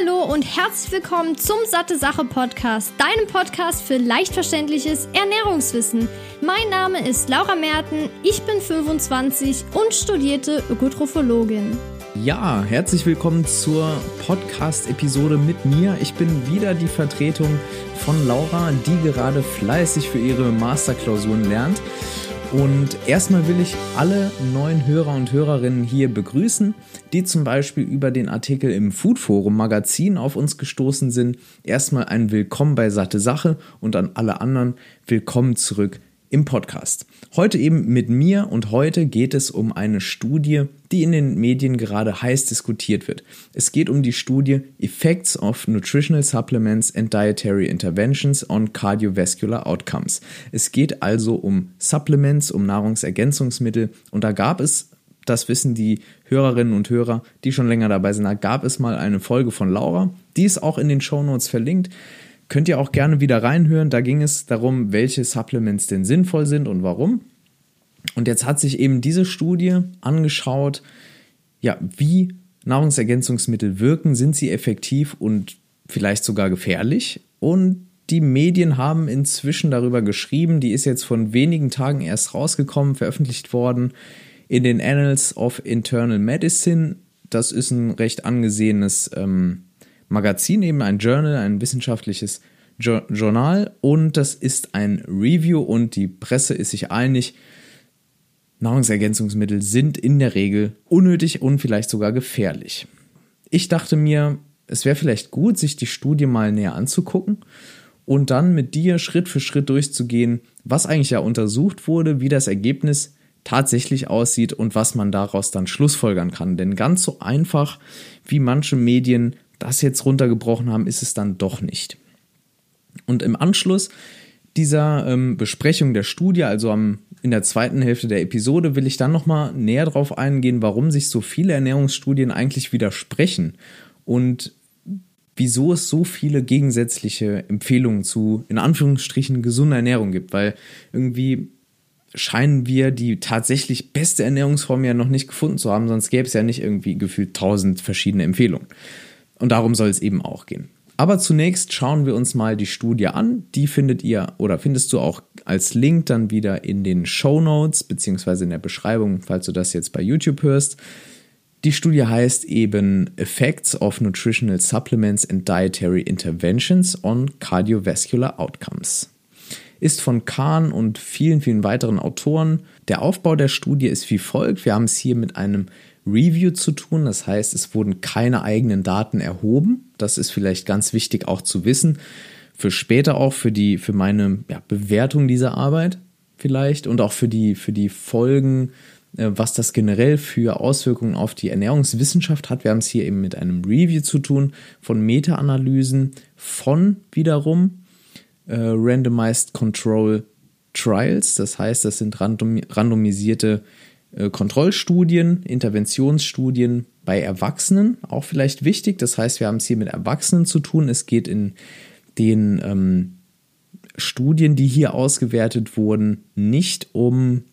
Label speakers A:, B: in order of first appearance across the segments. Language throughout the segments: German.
A: Hallo und herzlich willkommen zum Satte Sache Podcast, deinem Podcast für leicht verständliches Ernährungswissen. Mein Name ist Laura Merten, ich bin 25 und studierte Ökotrophologin.
B: Ja, herzlich willkommen zur Podcast-Episode mit mir. Ich bin wieder die Vertretung von Laura, die gerade fleißig für ihre Masterklausuren lernt. Und erstmal will ich alle neuen Hörer und Hörerinnen hier begrüßen, die zum Beispiel über den Artikel im Food Forum Magazin auf uns gestoßen sind. Erstmal ein Willkommen bei Satte Sache und an alle anderen Willkommen zurück im Podcast. Heute eben mit mir und heute geht es um eine Studie, die in den Medien gerade heiß diskutiert wird. Es geht um die Studie Effects of Nutritional Supplements and Dietary Interventions on Cardiovascular Outcomes. Es geht also um Supplements, um Nahrungsergänzungsmittel und da gab es das wissen die Hörerinnen und Hörer, die schon länger dabei sind. Da gab es mal eine Folge von Laura, die ist auch in den Show Notes verlinkt. Könnt ihr auch gerne wieder reinhören. Da ging es darum, welche Supplements denn sinnvoll sind und warum. Und jetzt hat sich eben diese Studie angeschaut, ja, wie Nahrungsergänzungsmittel wirken, sind sie effektiv und vielleicht sogar gefährlich. Und die Medien haben inzwischen darüber geschrieben, die ist jetzt von wenigen Tagen erst rausgekommen, veröffentlicht worden in den Annals of Internal Medicine. Das ist ein recht angesehenes ähm, Magazin, eben ein Journal, ein wissenschaftliches jo Journal und das ist ein Review und die Presse ist sich einig, Nahrungsergänzungsmittel sind in der Regel unnötig und vielleicht sogar gefährlich. Ich dachte mir, es wäre vielleicht gut, sich die Studie mal näher anzugucken und dann mit dir Schritt für Schritt durchzugehen, was eigentlich ja untersucht wurde, wie das Ergebnis tatsächlich aussieht und was man daraus dann schlussfolgern kann. Denn ganz so einfach, wie manche Medien das jetzt runtergebrochen haben, ist es dann doch nicht. Und im Anschluss dieser ähm, Besprechung der Studie, also am, in der zweiten Hälfte der Episode, will ich dann nochmal näher darauf eingehen, warum sich so viele Ernährungsstudien eigentlich widersprechen und wieso es so viele gegensätzliche Empfehlungen zu, in Anführungsstrichen, gesunder Ernährung gibt, weil irgendwie scheinen wir die tatsächlich beste Ernährungsform ja noch nicht gefunden zu haben, sonst gäbe es ja nicht irgendwie gefühlt tausend verschiedene Empfehlungen. Und darum soll es eben auch gehen. Aber zunächst schauen wir uns mal die Studie an. Die findet ihr oder findest du auch als Link dann wieder in den Show Notes beziehungsweise in der Beschreibung, falls du das jetzt bei YouTube hörst. Die Studie heißt eben Effects of Nutritional Supplements and Dietary Interventions on Cardiovascular Outcomes. Ist von Kahn und vielen, vielen weiteren Autoren. Der Aufbau der Studie ist wie folgt. Wir haben es hier mit einem Review zu tun. Das heißt, es wurden keine eigenen Daten erhoben. Das ist vielleicht ganz wichtig auch zu wissen. Für später auch für die, für meine ja, Bewertung dieser Arbeit vielleicht und auch für die, für die Folgen, äh, was das generell für Auswirkungen auf die Ernährungswissenschaft hat. Wir haben es hier eben mit einem Review zu tun von Meta-Analysen von wiederum äh, Randomized Control Trials. Das heißt, das sind random, randomisierte Kontrollstudien, Interventionsstudien bei Erwachsenen, auch vielleicht wichtig. Das heißt, wir haben es hier mit Erwachsenen zu tun. Es geht in den ähm, Studien, die hier ausgewertet wurden, nicht um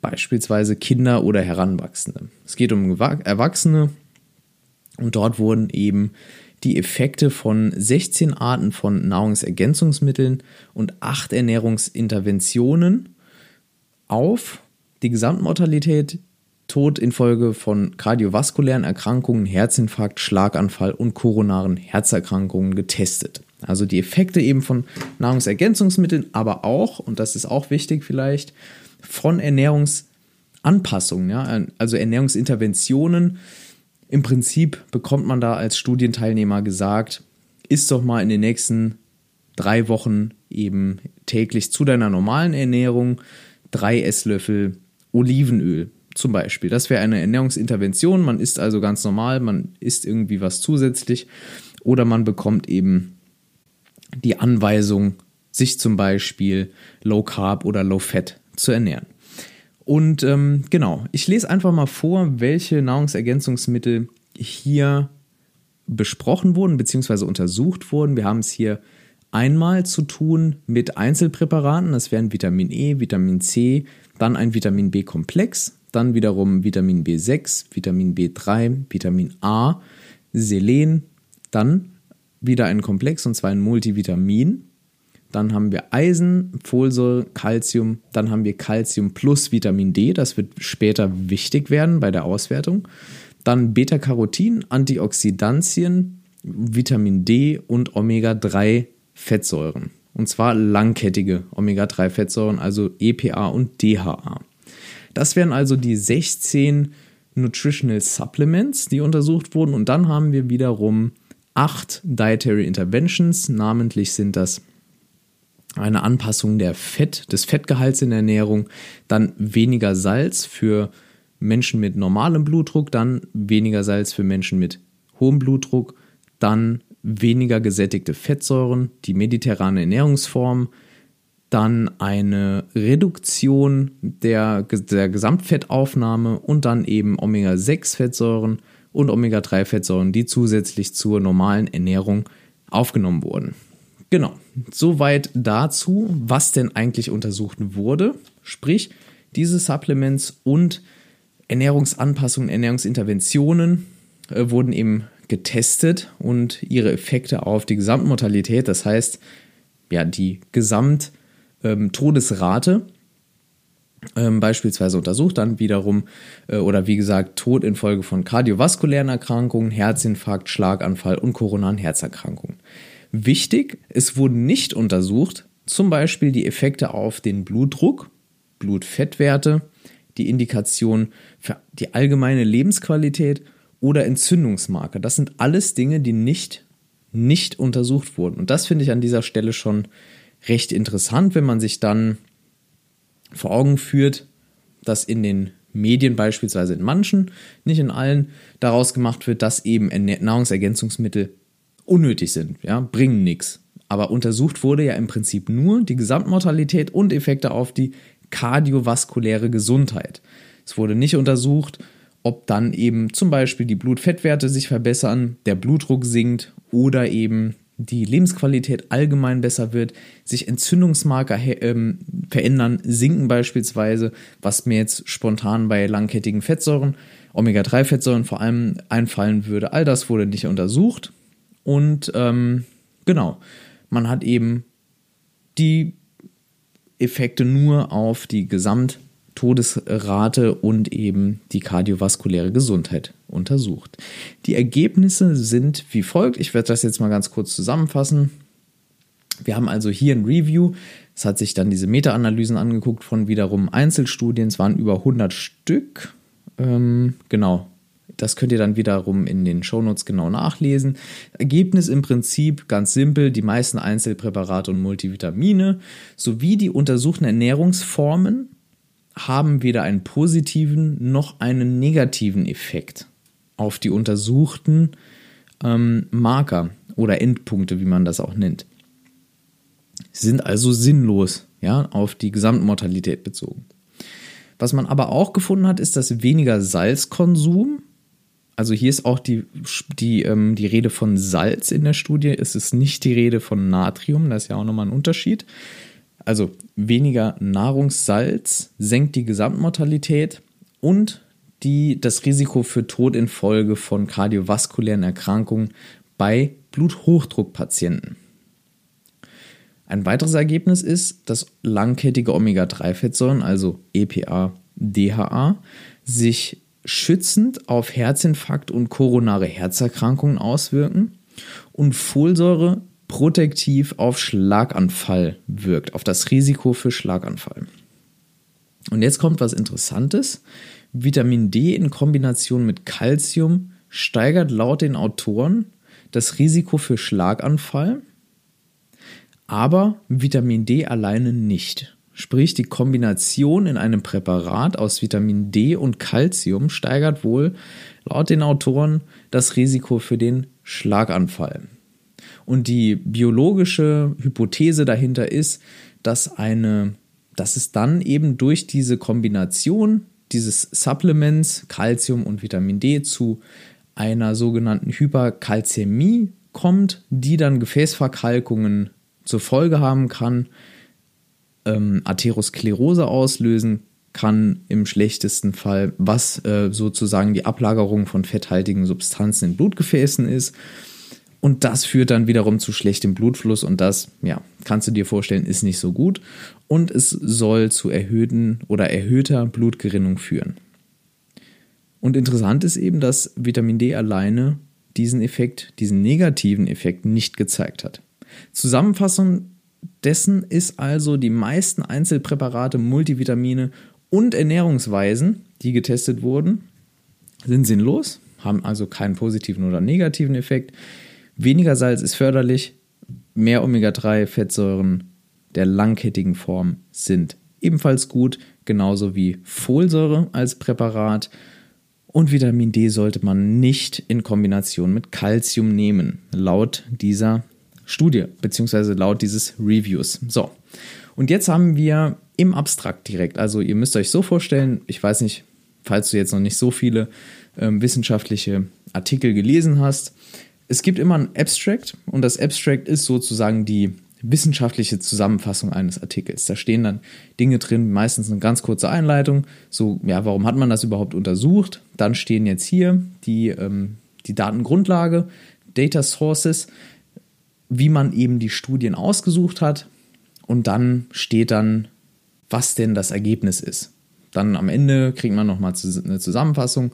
B: beispielsweise Kinder oder Heranwachsende. Es geht um Erwachsene und dort wurden eben die Effekte von 16 Arten von Nahrungsergänzungsmitteln und 8 Ernährungsinterventionen auf die Gesamtmortalität, Tod infolge von kardiovaskulären Erkrankungen, Herzinfarkt, Schlaganfall und koronaren Herzerkrankungen getestet. Also die Effekte eben von Nahrungsergänzungsmitteln, aber auch, und das ist auch wichtig vielleicht, von Ernährungsanpassungen, ja, also Ernährungsinterventionen. Im Prinzip bekommt man da als Studienteilnehmer gesagt, isst doch mal in den nächsten drei Wochen eben täglich zu deiner normalen Ernährung drei Esslöffel Olivenöl zum Beispiel. Das wäre eine Ernährungsintervention. Man isst also ganz normal, man isst irgendwie was zusätzlich oder man bekommt eben die Anweisung, sich zum Beispiel Low Carb oder Low Fat zu ernähren. Und ähm, genau, ich lese einfach mal vor, welche Nahrungsergänzungsmittel hier besprochen wurden bzw. untersucht wurden. Wir haben es hier einmal zu tun mit Einzelpräparaten, das wären Vitamin E, Vitamin C, dann ein Vitamin B-Komplex, dann wiederum Vitamin B6, Vitamin B3, Vitamin A, Selen, Dann wieder ein Komplex und zwar ein Multivitamin. Dann haben wir Eisen, Folsäure, Calcium. Dann haben wir Calcium plus Vitamin D. Das wird später wichtig werden bei der Auswertung. Dann Beta-Carotin, Antioxidantien, Vitamin D und Omega-3-Fettsäuren. Und zwar langkettige Omega-3-Fettsäuren, also EPA und DHA. Das wären also die 16 Nutritional Supplements, die untersucht wurden. Und dann haben wir wiederum acht Dietary Interventions. Namentlich sind das eine Anpassung der Fett, des Fettgehalts in der Ernährung, dann weniger Salz für Menschen mit normalem Blutdruck, dann weniger Salz für Menschen mit hohem Blutdruck, dann weniger gesättigte Fettsäuren, die mediterrane Ernährungsform, dann eine Reduktion der, der Gesamtfettaufnahme und dann eben Omega-6-Fettsäuren und Omega-3-Fettsäuren, die zusätzlich zur normalen Ernährung aufgenommen wurden. Genau, soweit dazu, was denn eigentlich untersucht wurde. Sprich, diese Supplements und Ernährungsanpassungen, Ernährungsinterventionen äh, wurden eben getestet und ihre Effekte auf die Gesamtmortalität, das heißt, ja, die Gesamttodesrate ähm, ähm, beispielsweise untersucht, dann wiederum äh, oder wie gesagt Tod infolge von kardiovaskulären Erkrankungen, Herzinfarkt, Schlaganfall und koronaren Herzerkrankungen. Wichtig, es wurden nicht untersucht, zum Beispiel die Effekte auf den Blutdruck, Blutfettwerte, die Indikation für die allgemeine Lebensqualität oder Entzündungsmarker. Das sind alles Dinge, die nicht, nicht untersucht wurden. Und das finde ich an dieser Stelle schon recht interessant, wenn man sich dann vor Augen führt, dass in den Medien beispielsweise in manchen, nicht in allen, daraus gemacht wird, dass eben Nahrungsergänzungsmittel unnötig sind, ja, bringen nichts. Aber untersucht wurde ja im Prinzip nur die Gesamtmortalität und Effekte auf die kardiovaskuläre Gesundheit. Es wurde nicht untersucht, ob dann eben zum Beispiel die Blutfettwerte sich verbessern, der Blutdruck sinkt oder eben die Lebensqualität allgemein besser wird, sich Entzündungsmarker ähm, verändern, sinken beispielsweise, was mir jetzt spontan bei langkettigen Fettsäuren, Omega-3-Fettsäuren vor allem einfallen würde. All das wurde nicht untersucht und ähm, genau, man hat eben die Effekte nur auf die Gesamttodesrate und eben die kardiovaskuläre Gesundheit untersucht. Die Ergebnisse sind wie folgt. Ich werde das jetzt mal ganz kurz zusammenfassen. Wir haben also hier ein Review. Es hat sich dann diese Meta-Analysen angeguckt von wiederum Einzelstudien. Es waren über 100 Stück. Ähm, genau, das könnt ihr dann wiederum in den Shownotes genau nachlesen. Ergebnis im Prinzip ganz simpel: die meisten Einzelpräparate und Multivitamine sowie die untersuchten Ernährungsformen haben weder einen positiven noch einen negativen Effekt auf die untersuchten ähm, Marker oder Endpunkte, wie man das auch nennt. Sie sind also sinnlos, ja, auf die Gesamtmortalität bezogen. Was man aber auch gefunden hat, ist, dass weniger Salzkonsum also hier ist auch die, die, ähm, die Rede von Salz in der Studie. Es ist nicht die Rede von Natrium, das ist ja auch nochmal ein Unterschied. Also weniger Nahrungssalz senkt die Gesamtmortalität und die, das Risiko für Tod infolge von kardiovaskulären Erkrankungen bei Bluthochdruckpatienten. Ein weiteres Ergebnis ist, dass langkettige Omega-3-Fettsäuren, also EPA, DHA, sich schützend auf Herzinfarkt und koronare Herzerkrankungen auswirken und Folsäure protektiv auf Schlaganfall wirkt, auf das Risiko für Schlaganfall. Und jetzt kommt was Interessantes. Vitamin D in Kombination mit Calcium steigert laut den Autoren das Risiko für Schlaganfall, aber Vitamin D alleine nicht. Sprich, die Kombination in einem Präparat aus Vitamin D und Calcium steigert wohl laut den Autoren das Risiko für den Schlaganfall. Und die biologische Hypothese dahinter ist, dass eine, dass es dann eben durch diese Kombination dieses Supplements Calcium und Vitamin D zu einer sogenannten Hyperkalzämie kommt, die dann Gefäßverkalkungen zur Folge haben kann, ähm, Atherosklerose auslösen kann im schlechtesten Fall, was äh, sozusagen die Ablagerung von fetthaltigen Substanzen in Blutgefäßen ist. Und das führt dann wiederum zu schlechtem Blutfluss und das, ja, kannst du dir vorstellen, ist nicht so gut. Und es soll zu erhöhten oder erhöhter Blutgerinnung führen. Und interessant ist eben, dass Vitamin D alleine diesen Effekt, diesen negativen Effekt nicht gezeigt hat. Zusammenfassung dessen ist also, die meisten Einzelpräparate, Multivitamine und Ernährungsweisen, die getestet wurden, sind sinnlos, haben also keinen positiven oder negativen Effekt. Weniger Salz ist förderlich, mehr Omega-3-Fettsäuren der langkettigen Form sind ebenfalls gut, genauso wie Folsäure als Präparat. Und Vitamin D sollte man nicht in Kombination mit Calcium nehmen, laut dieser Studie, beziehungsweise laut dieses Reviews. So, und jetzt haben wir im Abstrakt direkt, also ihr müsst euch so vorstellen, ich weiß nicht, falls du jetzt noch nicht so viele ähm, wissenschaftliche Artikel gelesen hast, es gibt immer ein Abstract und das Abstract ist sozusagen die wissenschaftliche Zusammenfassung eines Artikels. Da stehen dann Dinge drin, meistens eine ganz kurze Einleitung, so, ja, warum hat man das überhaupt untersucht? Dann stehen jetzt hier die, ähm, die Datengrundlage, Data Sources, wie man eben die Studien ausgesucht hat und dann steht dann, was denn das Ergebnis ist. Dann am Ende kriegt man nochmal eine Zusammenfassung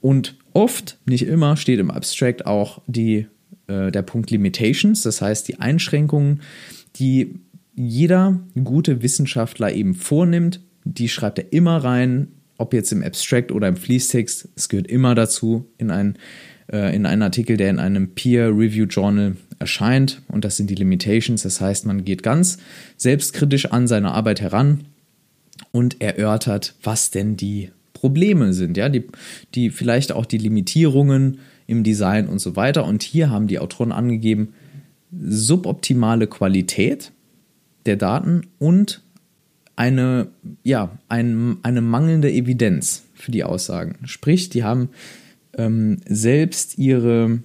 B: und oft, nicht immer, steht im Abstract auch die äh, der Punkt Limitations, das heißt die Einschränkungen, die jeder gute Wissenschaftler eben vornimmt, die schreibt er immer rein, ob jetzt im Abstract oder im Fließtext. Es gehört immer dazu in, ein, äh, in einen Artikel, der in einem Peer-Review-Journal erscheint. Und das sind die Limitations. Das heißt, man geht ganz selbstkritisch an seine Arbeit heran und erörtert, was denn die Probleme sind, ja, die, die vielleicht auch die Limitierungen im Design und so weiter. Und hier haben die Autoren angegeben, suboptimale Qualität der Daten und eine, ja, ein, eine mangelnde Evidenz für die Aussagen. Sprich, die haben ähm, selbst ihre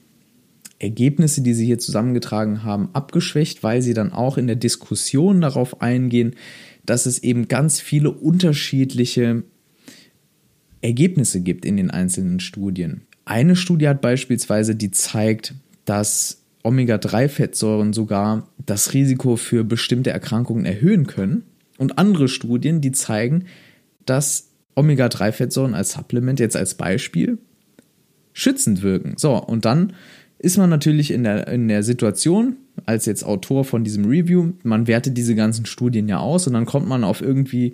B: Ergebnisse, die sie hier zusammengetragen haben, abgeschwächt, weil sie dann auch in der Diskussion darauf eingehen, dass es eben ganz viele unterschiedliche Ergebnisse gibt in den einzelnen Studien. Eine Studie hat beispielsweise, die zeigt, dass Omega-3-Fettsäuren sogar das Risiko für bestimmte Erkrankungen erhöhen können. Und andere Studien, die zeigen, dass Omega-3-Fettsäuren als Supplement jetzt als Beispiel schützend wirken. So, und dann ist man natürlich in der, in der Situation, als jetzt Autor von diesem Review, man wertet diese ganzen Studien ja aus und dann kommt man auf irgendwie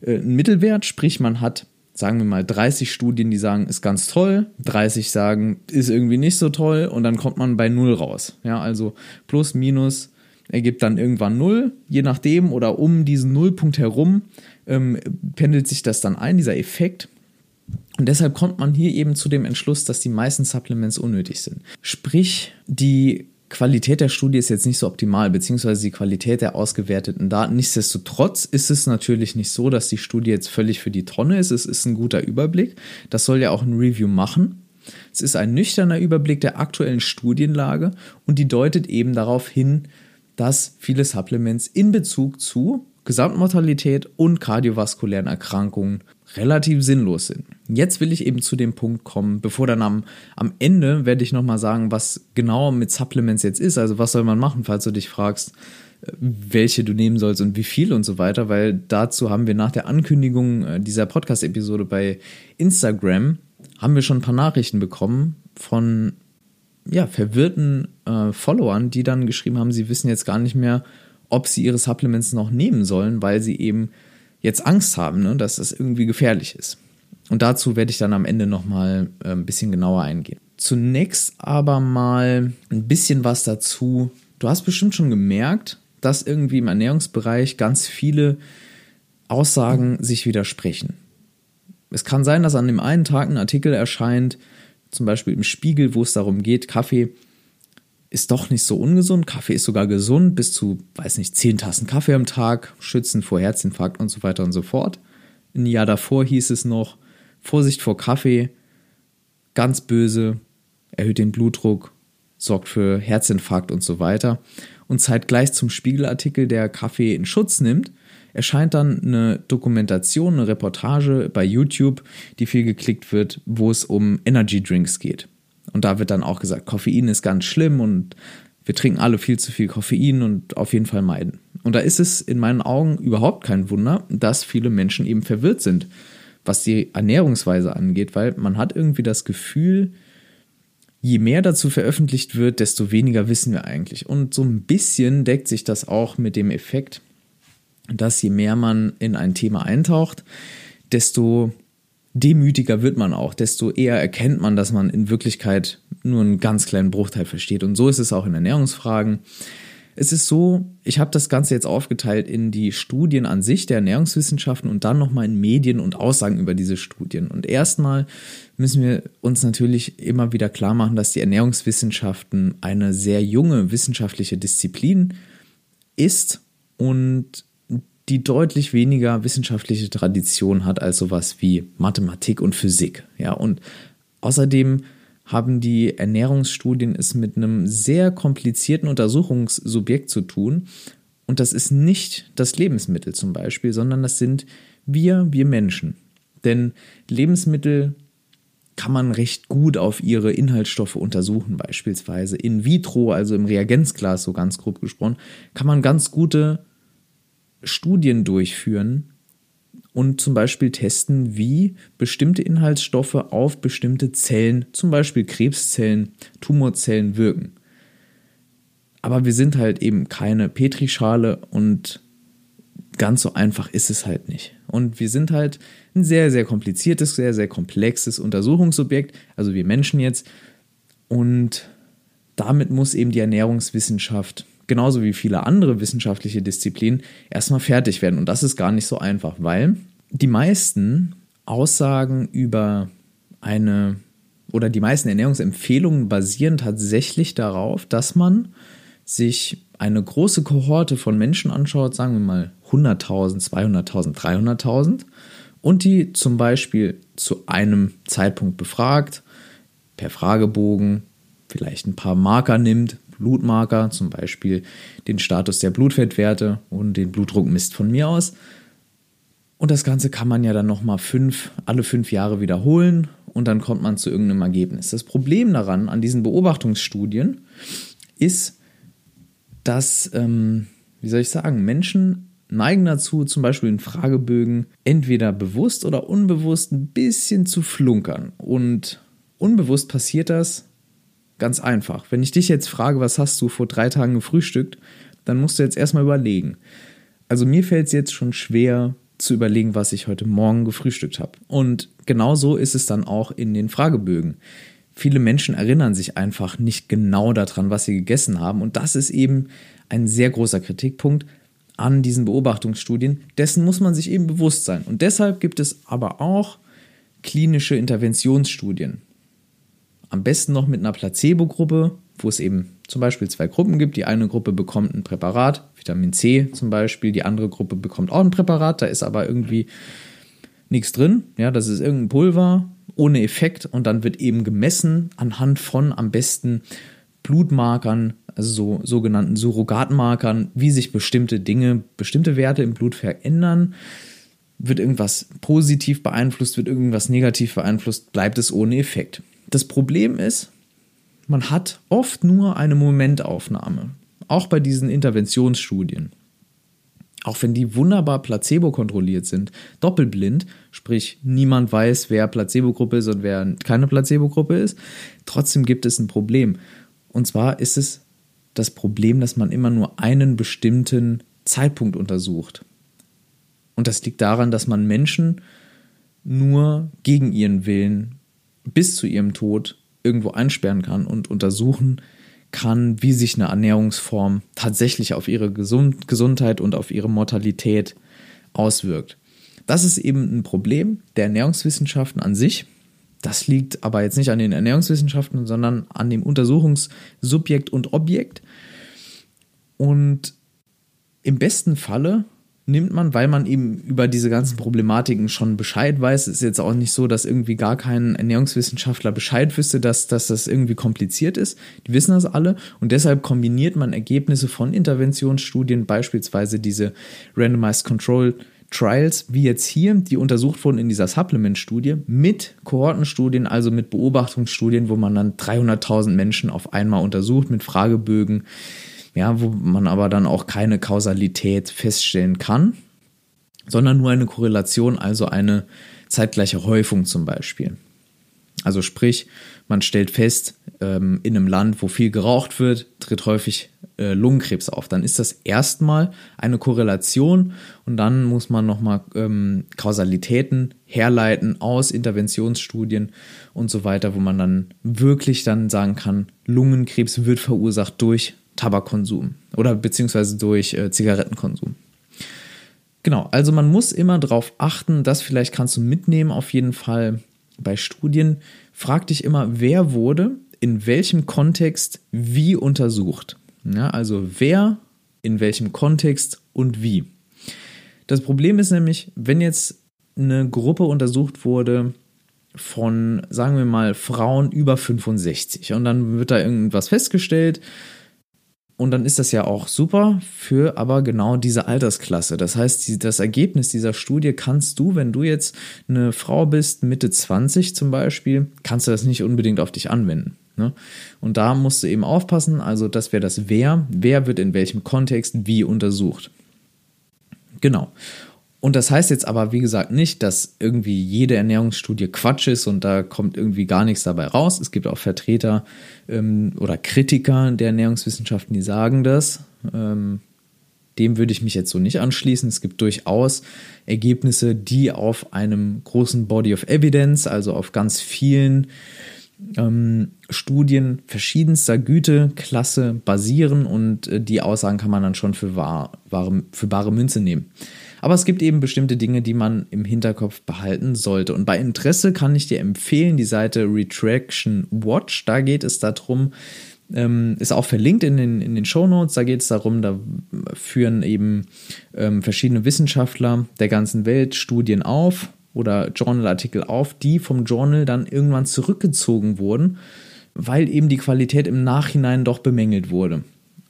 B: äh, einen Mittelwert, sprich man hat sagen wir mal 30 Studien, die sagen, ist ganz toll, 30 sagen, ist irgendwie nicht so toll und dann kommt man bei null raus. Ja, also plus, minus ergibt dann irgendwann null, je nachdem oder um diesen Nullpunkt herum ähm, pendelt sich das dann ein, dieser Effekt. Und deshalb kommt man hier eben zu dem Entschluss, dass die meisten Supplements unnötig sind. Sprich, die Qualität der Studie ist jetzt nicht so optimal, beziehungsweise die Qualität der ausgewerteten Daten. Nichtsdestotrotz ist es natürlich nicht so, dass die Studie jetzt völlig für die Tonne ist. Es ist ein guter Überblick. Das soll ja auch ein Review machen. Es ist ein nüchterner Überblick der aktuellen Studienlage und die deutet eben darauf hin, dass viele Supplements in Bezug zu Gesamtmortalität und kardiovaskulären Erkrankungen relativ sinnlos sind. Jetzt will ich eben zu dem Punkt kommen, bevor dann am, am Ende werde ich nochmal sagen, was genau mit Supplements jetzt ist. Also was soll man machen, falls du dich fragst, äh, welche du nehmen sollst und wie viel und so weiter, weil dazu haben wir nach der Ankündigung äh, dieser Podcast-Episode bei Instagram, haben wir schon ein paar Nachrichten bekommen von ja, verwirrten äh, Followern, die dann geschrieben haben, sie wissen jetzt gar nicht mehr, ob sie ihre Supplements noch nehmen sollen, weil sie eben jetzt Angst haben, ne, dass das irgendwie gefährlich ist. Und dazu werde ich dann am Ende nochmal äh, ein bisschen genauer eingehen. Zunächst aber mal ein bisschen was dazu. Du hast bestimmt schon gemerkt, dass irgendwie im Ernährungsbereich ganz viele Aussagen sich widersprechen. Es kann sein, dass an dem einen Tag ein Artikel erscheint, zum Beispiel im Spiegel, wo es darum geht, Kaffee ist doch nicht so ungesund. Kaffee ist sogar gesund, bis zu, weiß nicht, 10 Tassen Kaffee am Tag, schützen vor Herzinfarkt und so weiter und so fort. Ein Jahr davor hieß es noch, Vorsicht vor Kaffee, ganz böse, erhöht den Blutdruck, sorgt für Herzinfarkt und so weiter. Und zeitgleich zum Spiegelartikel, der Kaffee in Schutz nimmt, erscheint dann eine Dokumentation, eine Reportage bei YouTube, die viel geklickt wird, wo es um Energy Drinks geht. Und da wird dann auch gesagt, Koffein ist ganz schlimm und wir trinken alle viel zu viel Koffein und auf jeden Fall meiden. Und da ist es in meinen Augen überhaupt kein Wunder, dass viele Menschen eben verwirrt sind, was die Ernährungsweise angeht, weil man hat irgendwie das Gefühl, je mehr dazu veröffentlicht wird, desto weniger wissen wir eigentlich. Und so ein bisschen deckt sich das auch mit dem Effekt, dass je mehr man in ein Thema eintaucht, desto demütiger wird man auch, desto eher erkennt man, dass man in Wirklichkeit nur einen ganz kleinen Bruchteil versteht. Und so ist es auch in Ernährungsfragen. Es ist so, ich habe das Ganze jetzt aufgeteilt in die Studien an sich der Ernährungswissenschaften und dann nochmal in Medien und Aussagen über diese Studien. Und erstmal müssen wir uns natürlich immer wieder klar machen, dass die Ernährungswissenschaften eine sehr junge wissenschaftliche Disziplin ist und die deutlich weniger wissenschaftliche Tradition hat als sowas wie Mathematik und Physik. Ja, und außerdem haben die Ernährungsstudien es mit einem sehr komplizierten Untersuchungssubjekt zu tun. Und das ist nicht das Lebensmittel zum Beispiel, sondern das sind wir, wir Menschen. Denn Lebensmittel kann man recht gut auf ihre Inhaltsstoffe untersuchen, beispielsweise in vitro, also im Reagenzglas, so ganz grob gesprochen, kann man ganz gute Studien durchführen, und zum Beispiel testen, wie bestimmte Inhaltsstoffe auf bestimmte Zellen, zum Beispiel Krebszellen, Tumorzellen wirken. Aber wir sind halt eben keine Petrischale und ganz so einfach ist es halt nicht. Und wir sind halt ein sehr, sehr kompliziertes, sehr, sehr komplexes Untersuchungsobjekt, also wir Menschen jetzt. Und damit muss eben die Ernährungswissenschaft, genauso wie viele andere wissenschaftliche Disziplinen, erstmal fertig werden. Und das ist gar nicht so einfach, weil die meisten Aussagen über eine oder die meisten Ernährungsempfehlungen basieren tatsächlich darauf, dass man sich eine große Kohorte von Menschen anschaut, sagen wir mal 100.000, 200.000, 300.000 und die zum Beispiel zu einem Zeitpunkt befragt, per Fragebogen vielleicht ein paar Marker nimmt, Blutmarker, zum Beispiel den Status der Blutfettwerte und den Blutdruck misst von mir aus und das Ganze kann man ja dann nochmal fünf, alle fünf Jahre wiederholen und dann kommt man zu irgendeinem Ergebnis. Das Problem daran, an diesen Beobachtungsstudien, ist, dass, ähm, wie soll ich sagen, Menschen neigen dazu, zum Beispiel in Fragebögen entweder bewusst oder unbewusst ein bisschen zu flunkern. Und unbewusst passiert das ganz einfach. Wenn ich dich jetzt frage, was hast du vor drei Tagen gefrühstückt, dann musst du jetzt erstmal überlegen. Also mir fällt es jetzt schon schwer, zu überlegen, was ich heute Morgen gefrühstückt habe. Und genau so ist es dann auch in den Fragebögen. Viele Menschen erinnern sich einfach nicht genau daran, was sie gegessen haben. Und das ist eben ein sehr großer Kritikpunkt an diesen Beobachtungsstudien. Dessen muss man sich eben bewusst sein. Und deshalb gibt es aber auch klinische Interventionsstudien. Am besten noch mit einer Placebo-Gruppe, wo es eben zum Beispiel zwei Gruppen gibt. Die eine Gruppe bekommt ein Präparat, Vitamin C zum Beispiel, die andere Gruppe bekommt auch ein Präparat, da ist aber irgendwie nichts drin. Ja, das ist irgendein Pulver ohne Effekt und dann wird eben gemessen anhand von am besten Blutmarkern, also so sogenannten Surrogatmarkern, wie sich bestimmte Dinge, bestimmte Werte im Blut verändern. Wird irgendwas positiv beeinflusst, wird irgendwas negativ beeinflusst, bleibt es ohne Effekt. Das Problem ist, man hat oft nur eine Momentaufnahme, auch bei diesen Interventionsstudien. Auch wenn die wunderbar placebo-kontrolliert sind, doppelblind, sprich niemand weiß, wer Placebo-Gruppe ist und wer keine Placebo-Gruppe ist, trotzdem gibt es ein Problem. Und zwar ist es das Problem, dass man immer nur einen bestimmten Zeitpunkt untersucht. Und das liegt daran, dass man Menschen nur gegen ihren Willen bis zu ihrem Tod irgendwo einsperren kann und untersuchen kann, wie sich eine Ernährungsform tatsächlich auf ihre Gesund Gesundheit und auf ihre Mortalität auswirkt. Das ist eben ein Problem der Ernährungswissenschaften an sich. Das liegt aber jetzt nicht an den Ernährungswissenschaften, sondern an dem Untersuchungssubjekt und Objekt. Und im besten Falle nimmt man, weil man eben über diese ganzen Problematiken schon Bescheid weiß. Es ist jetzt auch nicht so, dass irgendwie gar kein Ernährungswissenschaftler Bescheid wüsste, dass, dass das irgendwie kompliziert ist. Die wissen das alle und deshalb kombiniert man Ergebnisse von Interventionsstudien, beispielsweise diese Randomized Control Trials, wie jetzt hier, die untersucht wurden in dieser Supplement-Studie, mit Kohortenstudien, also mit Beobachtungsstudien, wo man dann 300.000 Menschen auf einmal untersucht mit Fragebögen, ja, wo man aber dann auch keine Kausalität feststellen kann, sondern nur eine Korrelation, also eine zeitgleiche Häufung zum Beispiel. Also sprich, man stellt fest, ähm, in einem Land, wo viel geraucht wird, tritt häufig äh, Lungenkrebs auf. Dann ist das erstmal eine Korrelation und dann muss man nochmal ähm, Kausalitäten herleiten aus Interventionsstudien und so weiter, wo man dann wirklich dann sagen kann, Lungenkrebs wird verursacht durch Tabakkonsum oder beziehungsweise durch äh, Zigarettenkonsum. Genau, also man muss immer darauf achten, das vielleicht kannst du mitnehmen auf jeden Fall bei Studien. Frag dich immer, wer wurde in welchem Kontext wie untersucht. Ja, also wer, in welchem Kontext und wie. Das Problem ist nämlich, wenn jetzt eine Gruppe untersucht wurde von, sagen wir mal, Frauen über 65 und dann wird da irgendwas festgestellt, und dann ist das ja auch super für aber genau diese Altersklasse. Das heißt, das Ergebnis dieser Studie kannst du, wenn du jetzt eine Frau bist, Mitte 20 zum Beispiel, kannst du das nicht unbedingt auf dich anwenden. Ne? Und da musst du eben aufpassen, also das wäre das Wer. Wer wird in welchem Kontext wie untersucht. Genau. Und das heißt jetzt aber, wie gesagt, nicht, dass irgendwie jede Ernährungsstudie Quatsch ist und da kommt irgendwie gar nichts dabei raus. Es gibt auch Vertreter ähm, oder Kritiker der Ernährungswissenschaften, die sagen das. Ähm, dem würde ich mich jetzt so nicht anschließen. Es gibt durchaus Ergebnisse, die auf einem großen Body of Evidence, also auf ganz vielen ähm, Studien verschiedenster Güteklasse basieren und äh, die Aussagen kann man dann schon für, wahr, wahre, für bare Münze nehmen. Aber es gibt eben bestimmte Dinge, die man im Hinterkopf behalten sollte. Und bei Interesse kann ich dir empfehlen, die Seite Retraction Watch. Da geht es darum, ähm, ist auch verlinkt in den, in den Show Notes. Da geht es darum, da führen eben ähm, verschiedene Wissenschaftler der ganzen Welt Studien auf oder Journalartikel auf, die vom Journal dann irgendwann zurückgezogen wurden, weil eben die Qualität im Nachhinein doch bemängelt wurde.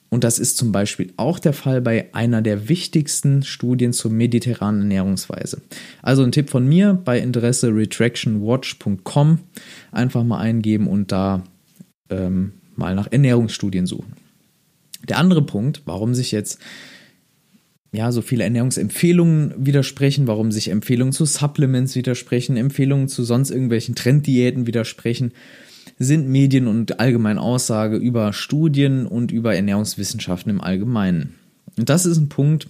B: Und das ist zum Beispiel auch der Fall bei einer der wichtigsten Studien zur mediterranen Ernährungsweise. Also ein Tipp von mir bei Interesse retractionwatch.com einfach mal eingeben und da ähm, mal nach Ernährungsstudien suchen. Der andere Punkt, warum sich jetzt ja, so viele Ernährungsempfehlungen widersprechen, warum sich Empfehlungen zu Supplements widersprechen, Empfehlungen zu sonst irgendwelchen Trenddiäten widersprechen, sind Medien und allgemein Aussage über Studien und über Ernährungswissenschaften im Allgemeinen. Und das ist ein Punkt,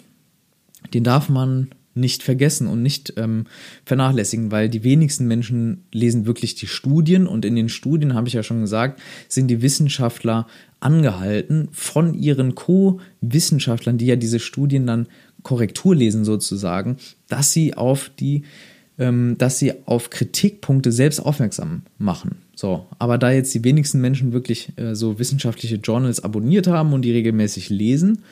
B: den darf man nicht vergessen und nicht ähm, vernachlässigen, weil die wenigsten Menschen lesen wirklich die Studien und in den Studien, habe ich ja schon gesagt, sind die Wissenschaftler angehalten von ihren Co-Wissenschaftlern, die ja diese Studien dann Korrektur lesen sozusagen, dass sie auf die, ähm, dass sie auf Kritikpunkte selbst aufmerksam machen. So, aber da jetzt die wenigsten Menschen wirklich äh, so wissenschaftliche Journals abonniert haben und die regelmäßig lesen,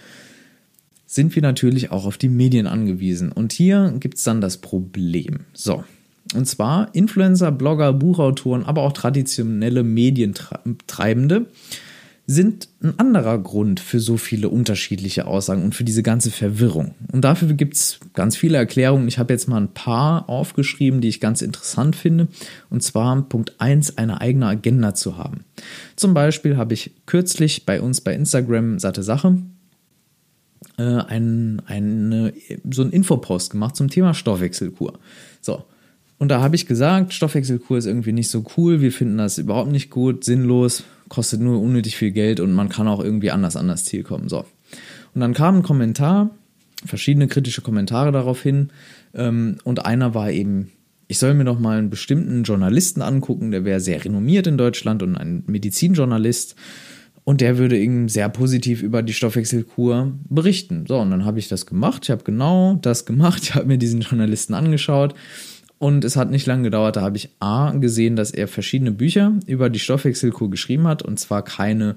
B: sind wir natürlich auch auf die Medien angewiesen. Und hier gibt es dann das Problem. So, und zwar Influencer, Blogger, Buchautoren, aber auch traditionelle Medientreibende sind ein anderer Grund für so viele unterschiedliche Aussagen und für diese ganze Verwirrung. Und dafür gibt es ganz viele Erklärungen. Ich habe jetzt mal ein paar aufgeschrieben, die ich ganz interessant finde. Und zwar Punkt 1, eine eigene Agenda zu haben. Zum Beispiel habe ich kürzlich bei uns bei Instagram Satte Sache äh, ein, eine, so einen Infopost gemacht zum Thema Stoffwechselkur. So, und da habe ich gesagt, Stoffwechselkur ist irgendwie nicht so cool, wir finden das überhaupt nicht gut, sinnlos, kostet nur unnötig viel Geld und man kann auch irgendwie anders an das Ziel kommen. So. Und dann kam ein Kommentar, verschiedene kritische Kommentare darauf hin. Ähm, und einer war eben, ich soll mir doch mal einen bestimmten Journalisten angucken, der wäre sehr renommiert in Deutschland und ein Medizinjournalist. Und der würde eben sehr positiv über die Stoffwechselkur berichten. So, und dann habe ich das gemacht. Ich habe genau das gemacht. Ich habe mir diesen Journalisten angeschaut und es hat nicht lange gedauert, da habe ich A gesehen, dass er verschiedene Bücher über die Stoffwechselkur geschrieben hat. Und zwar keine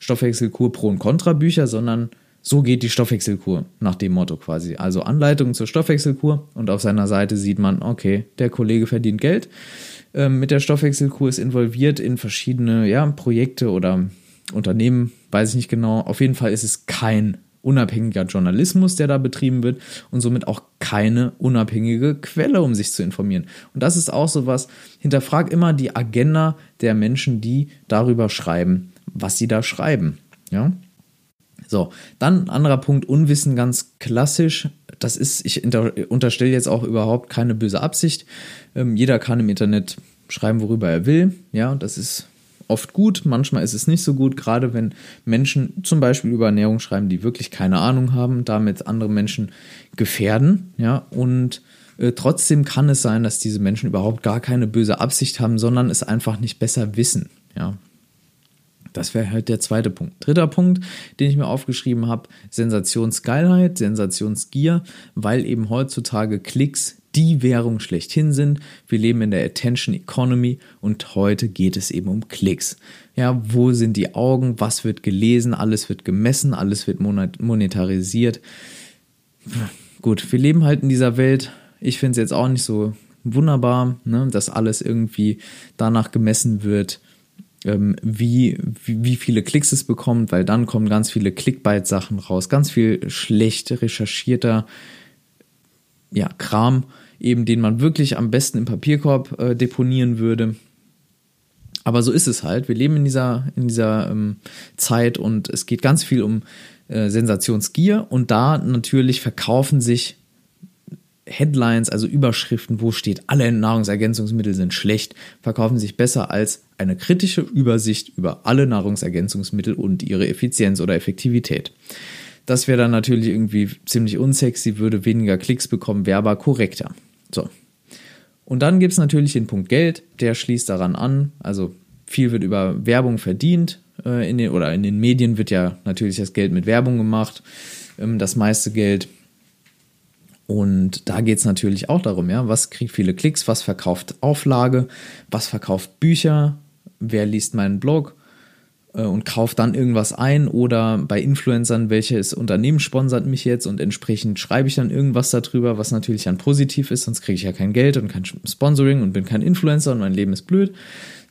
B: Stoffwechselkur Pro- und Contra-Bücher, sondern so geht die Stoffwechselkur nach dem Motto quasi. Also Anleitungen zur Stoffwechselkur. Und auf seiner Seite sieht man, okay, der Kollege verdient Geld. Ähm, mit der Stoffwechselkur ist involviert in verschiedene ja, Projekte oder Unternehmen, weiß ich nicht genau. Auf jeden Fall ist es kein unabhängiger Journalismus, der da betrieben wird und somit auch keine unabhängige Quelle, um sich zu informieren. Und das ist auch so was, hinterfrag immer die Agenda der Menschen, die darüber schreiben, was sie da schreiben. Ja. So, dann anderer Punkt, Unwissen ganz klassisch. Das ist, ich unterstelle jetzt auch überhaupt keine böse Absicht. Ähm, jeder kann im Internet schreiben, worüber er will. Ja, das ist oft gut, manchmal ist es nicht so gut, gerade wenn Menschen zum Beispiel über Ernährung schreiben, die wirklich keine Ahnung haben, damit andere Menschen gefährden. Ja, und äh, trotzdem kann es sein, dass diese Menschen überhaupt gar keine böse Absicht haben, sondern es einfach nicht besser wissen. Ja, das wäre halt der zweite Punkt. Dritter Punkt, den ich mir aufgeschrieben habe, Sensationsgeilheit, Sensationsgier, weil eben heutzutage Klicks die Währung schlechthin sind. Wir leben in der Attention Economy und heute geht es eben um Klicks. Ja, wo sind die Augen? Was wird gelesen? Alles wird gemessen, alles wird monetarisiert. Gut, wir leben halt in dieser Welt. Ich finde es jetzt auch nicht so wunderbar, ne, dass alles irgendwie danach gemessen wird, ähm, wie, wie, viele Klicks es bekommt, weil dann kommen ganz viele Clickbait-Sachen raus, ganz viel schlecht recherchierter ja, Kram eben den man wirklich am besten im Papierkorb äh, deponieren würde. Aber so ist es halt. Wir leben in dieser, in dieser ähm, Zeit und es geht ganz viel um äh, Sensationsgier und da natürlich verkaufen sich Headlines, also Überschriften, wo steht, alle Nahrungsergänzungsmittel sind schlecht, verkaufen sich besser als eine kritische Übersicht über alle Nahrungsergänzungsmittel und ihre Effizienz oder Effektivität. Das wäre dann natürlich irgendwie ziemlich unsexy, würde weniger Klicks bekommen, wäre aber korrekter. So. Und dann gibt es natürlich den Punkt Geld, der schließt daran an. Also viel wird über Werbung verdient. Äh, in den, oder in den Medien wird ja natürlich das Geld mit Werbung gemacht, ähm, das meiste Geld. Und da geht es natürlich auch darum, ja, was kriegt viele Klicks, was verkauft Auflage, was verkauft Bücher, wer liest meinen Blog und kauft dann irgendwas ein oder bei Influencern, welches Unternehmen sponsert mich jetzt und entsprechend schreibe ich dann irgendwas darüber, was natürlich dann positiv ist, sonst kriege ich ja kein Geld und kein Sponsoring und bin kein Influencer und mein Leben ist blöd.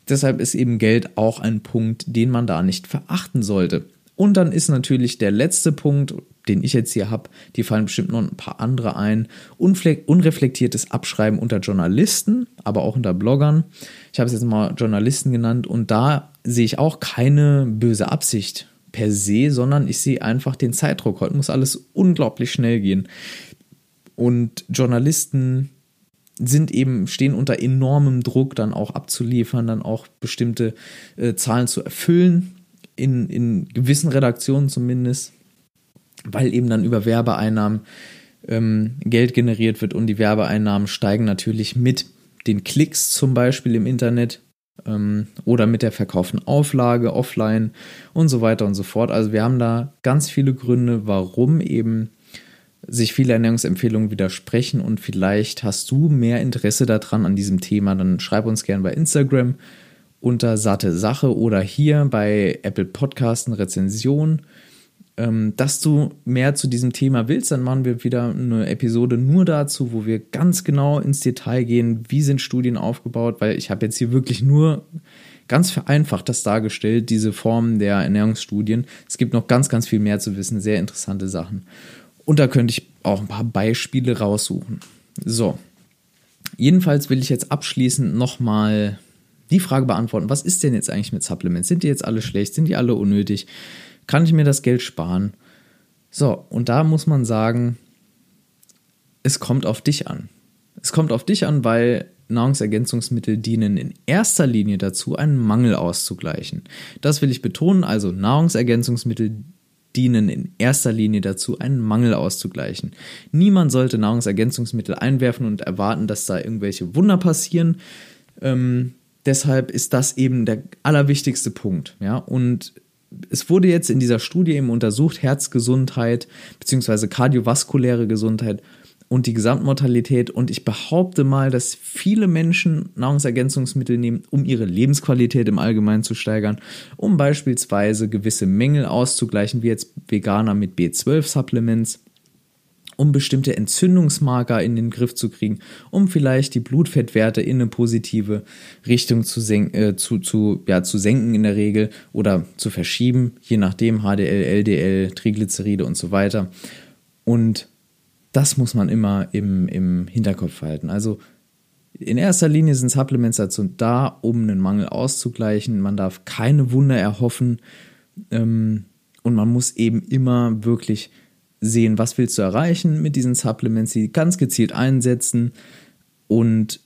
B: Deshalb ist eben Geld auch ein Punkt, den man da nicht verachten sollte. Und dann ist natürlich der letzte Punkt, den ich jetzt hier habe, die fallen bestimmt noch ein paar andere ein, unreflektiertes Abschreiben unter Journalisten, aber auch unter Bloggern. Ich habe es jetzt mal Journalisten genannt und da sehe ich auch keine böse Absicht per se, sondern ich sehe einfach den Zeitdruck. Heute muss alles unglaublich schnell gehen. Und Journalisten sind eben, stehen unter enormem Druck, dann auch abzuliefern, dann auch bestimmte äh, Zahlen zu erfüllen, in, in gewissen Redaktionen zumindest, weil eben dann über Werbeeinnahmen ähm, Geld generiert wird und die Werbeeinnahmen steigen natürlich mit den Klicks zum Beispiel im Internet ähm, oder mit der verkauften Auflage offline und so weiter und so fort. Also wir haben da ganz viele Gründe, warum eben sich viele Ernährungsempfehlungen widersprechen und vielleicht hast du mehr Interesse daran an diesem Thema, dann schreib uns gerne bei Instagram unter satte Sache oder hier bei Apple Podcasts eine Rezension dass du mehr zu diesem Thema willst, dann machen wir wieder eine Episode nur dazu, wo wir ganz genau ins Detail gehen, wie sind Studien aufgebaut, weil ich habe jetzt hier wirklich nur ganz vereinfacht das dargestellt, diese Formen der Ernährungsstudien. Es gibt noch ganz, ganz viel mehr zu wissen, sehr interessante Sachen. Und da könnte ich auch ein paar Beispiele raussuchen. So. Jedenfalls will ich jetzt abschließend nochmal die Frage beantworten, was ist denn jetzt eigentlich mit Supplements? Sind die jetzt alle schlecht? Sind die alle unnötig? Kann ich mir das Geld sparen? So, und da muss man sagen, es kommt auf dich an. Es kommt auf dich an, weil Nahrungsergänzungsmittel dienen in erster Linie dazu, einen Mangel auszugleichen. Das will ich betonen, also Nahrungsergänzungsmittel dienen in erster Linie dazu, einen Mangel auszugleichen. Niemand sollte Nahrungsergänzungsmittel einwerfen und erwarten, dass da irgendwelche Wunder passieren. Ähm, deshalb ist das eben der allerwichtigste Punkt. Ja? Und es wurde jetzt in dieser Studie eben untersucht, Herzgesundheit bzw. kardiovaskuläre Gesundheit und die Gesamtmortalität. Und ich behaupte mal, dass viele Menschen Nahrungsergänzungsmittel nehmen, um ihre Lebensqualität im Allgemeinen zu steigern, um beispielsweise gewisse Mängel auszugleichen, wie jetzt Veganer mit B12-Supplements um bestimmte Entzündungsmarker in den Griff zu kriegen, um vielleicht die Blutfettwerte in eine positive Richtung zu, senken, äh, zu, zu, ja, zu senken in der Regel oder zu verschieben, je nachdem HDL, LDL, Triglyceride und so weiter. Und das muss man immer im, im Hinterkopf halten. Also in erster Linie sind Supplements dazu da, um einen Mangel auszugleichen. Man darf keine Wunder erhoffen ähm, und man muss eben immer wirklich sehen, was willst du erreichen mit diesen Supplements, sie ganz gezielt einsetzen und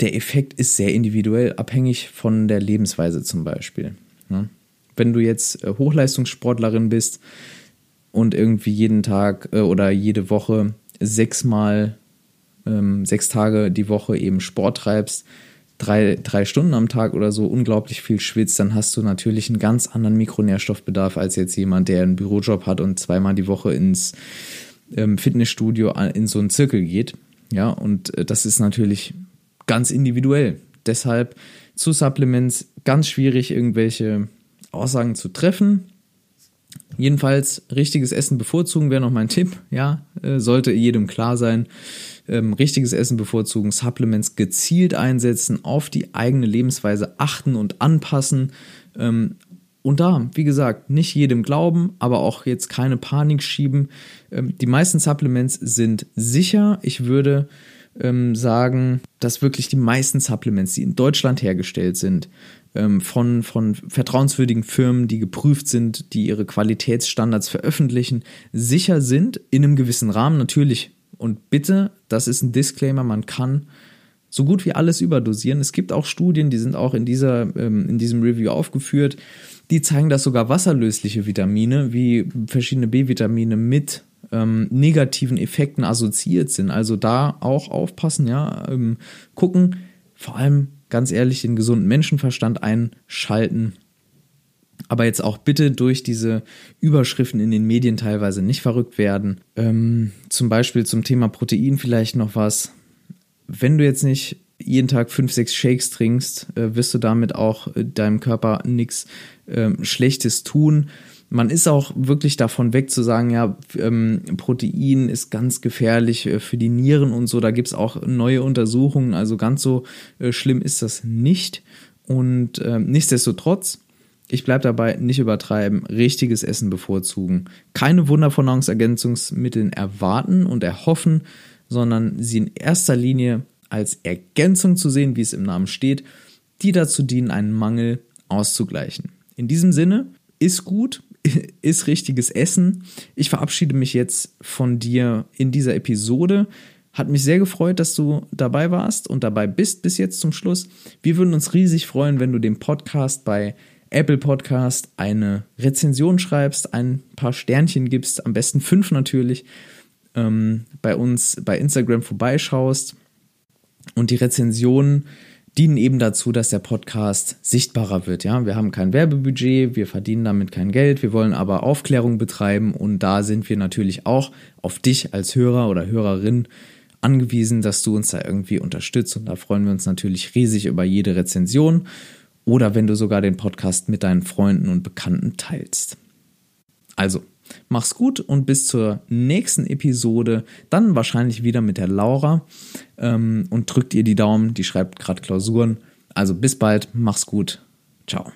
B: der Effekt ist sehr individuell, abhängig von der Lebensweise zum Beispiel. Ne? Wenn du jetzt äh, Hochleistungssportlerin bist und irgendwie jeden Tag äh, oder jede Woche sechsmal, ähm, sechs Tage die Woche eben Sport treibst, drei, drei Stunden am Tag oder so unglaublich viel schwitzt, dann hast du natürlich einen ganz anderen Mikronährstoffbedarf als jetzt jemand, der einen Bürojob hat und zweimal die Woche ins ähm, Fitnessstudio in so einen Zirkel geht. Ja, und äh, das ist natürlich ganz individuell. Deshalb zu Supplements ganz schwierig, irgendwelche Aussagen zu treffen. Jedenfalls richtiges Essen bevorzugen wäre noch mein Tipp. Ja, äh, sollte jedem klar sein ähm, richtiges Essen bevorzugen, Supplements gezielt einsetzen, auf die eigene Lebensweise achten und anpassen. Ähm, und da, wie gesagt, nicht jedem glauben, aber auch jetzt keine Panik schieben. Ähm, die meisten Supplements sind sicher. Ich würde ähm, sagen, dass wirklich die meisten Supplements, die in Deutschland hergestellt sind, ähm, von, von vertrauenswürdigen Firmen, die geprüft sind, die ihre Qualitätsstandards veröffentlichen, sicher sind, in einem gewissen Rahmen. Natürlich und bitte, das ist ein Disclaimer, man kann so gut wie alles überdosieren. Es gibt auch Studien, die sind auch in, dieser, ähm, in diesem Review aufgeführt, die zeigen, dass sogar wasserlösliche Vitamine wie verschiedene B-Vitamine mit ähm, negativen Effekten assoziiert sind. Also da auch aufpassen, ja, ähm, gucken, vor allem ganz ehrlich den gesunden Menschenverstand einschalten aber jetzt auch bitte durch diese Überschriften in den Medien teilweise nicht verrückt werden. Ähm, zum Beispiel zum Thema Protein vielleicht noch was. Wenn du jetzt nicht jeden Tag fünf, sechs Shakes trinkst, äh, wirst du damit auch äh, deinem Körper nichts äh, Schlechtes tun. Man ist auch wirklich davon weg zu sagen, ja, ähm, Protein ist ganz gefährlich äh, für die Nieren und so. Da gibt es auch neue Untersuchungen. Also ganz so äh, schlimm ist das nicht. Und ähm, nichtsdestotrotz ich bleibe dabei, nicht übertreiben, richtiges Essen bevorzugen. Keine Wunder von Nahrungsergänzungsmitteln erwarten und erhoffen, sondern sie in erster Linie als Ergänzung zu sehen, wie es im Namen steht, die dazu dienen, einen Mangel auszugleichen. In diesem Sinne, ist gut, ist richtiges Essen. Ich verabschiede mich jetzt von dir in dieser Episode. Hat mich sehr gefreut, dass du dabei warst und dabei bist bis jetzt zum Schluss. Wir würden uns riesig freuen, wenn du den Podcast bei Apple Podcast eine Rezension schreibst, ein paar Sternchen gibst, am besten fünf natürlich, ähm, bei uns bei Instagram vorbeischaust. Und die Rezensionen dienen eben dazu, dass der Podcast sichtbarer wird. Ja, wir haben kein Werbebudget, wir verdienen damit kein Geld, wir wollen aber Aufklärung betreiben und da sind wir natürlich auch auf dich als Hörer oder Hörerin angewiesen, dass du uns da irgendwie unterstützt und da freuen wir uns natürlich riesig über jede Rezension oder wenn du sogar den Podcast mit deinen Freunden und Bekannten teilst. Also, mach's gut und bis zur nächsten Episode, dann wahrscheinlich wieder mit der Laura ähm, und drückt ihr die Daumen, die schreibt gerade Klausuren. Also bis bald, mach's gut, ciao.